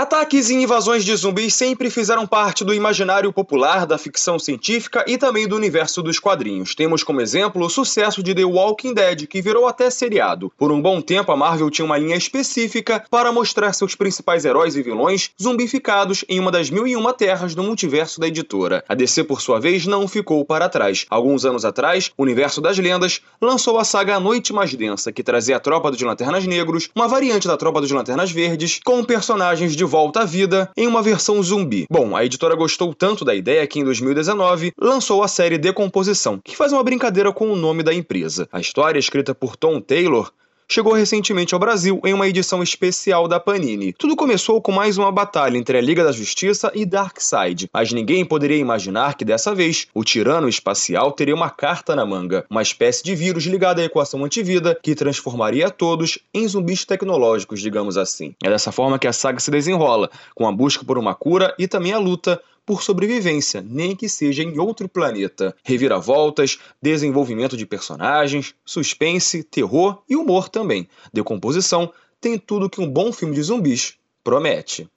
Ataques e invasões de zumbis sempre fizeram parte do imaginário popular, da ficção científica e também do universo dos quadrinhos. Temos como exemplo o sucesso de The Walking Dead, que virou até seriado. Por um bom tempo, a Marvel tinha uma linha específica para mostrar seus principais heróis e vilões zumbificados em uma das mil e uma terras do multiverso da editora. A DC, por sua vez, não ficou para trás. Alguns anos atrás, o Universo das Lendas lançou a saga A Noite Mais Densa, que trazia a Tropa dos Lanternas Negros, uma variante da Tropa dos Lanternas Verdes, com personagens de volta à vida em uma versão zumbi. Bom, a editora gostou tanto da ideia que em 2019 lançou a série Decomposição, que faz uma brincadeira com o nome da empresa. A história, escrita por Tom Taylor, chegou recentemente ao Brasil em uma edição especial da Panini. Tudo começou com mais uma batalha entre a Liga da Justiça e Darkseid, mas ninguém poderia imaginar que dessa vez o tirano espacial teria uma carta na manga, uma espécie de vírus ligado à equação antivida que transformaria todos em zumbis tecnológicos, digamos assim. É dessa forma que a saga se desenrola, com a busca por uma cura e também a luta por sobrevivência, nem que seja em outro planeta. Reviravoltas, desenvolvimento de personagens, suspense, terror e humor também. Decomposição tem tudo que um bom filme de zumbis promete.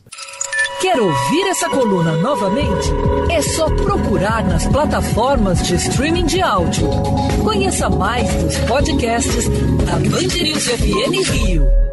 Quer ouvir essa coluna novamente? É só procurar nas plataformas de streaming de áudio. Conheça mais dos podcasts da Band News FM Rio.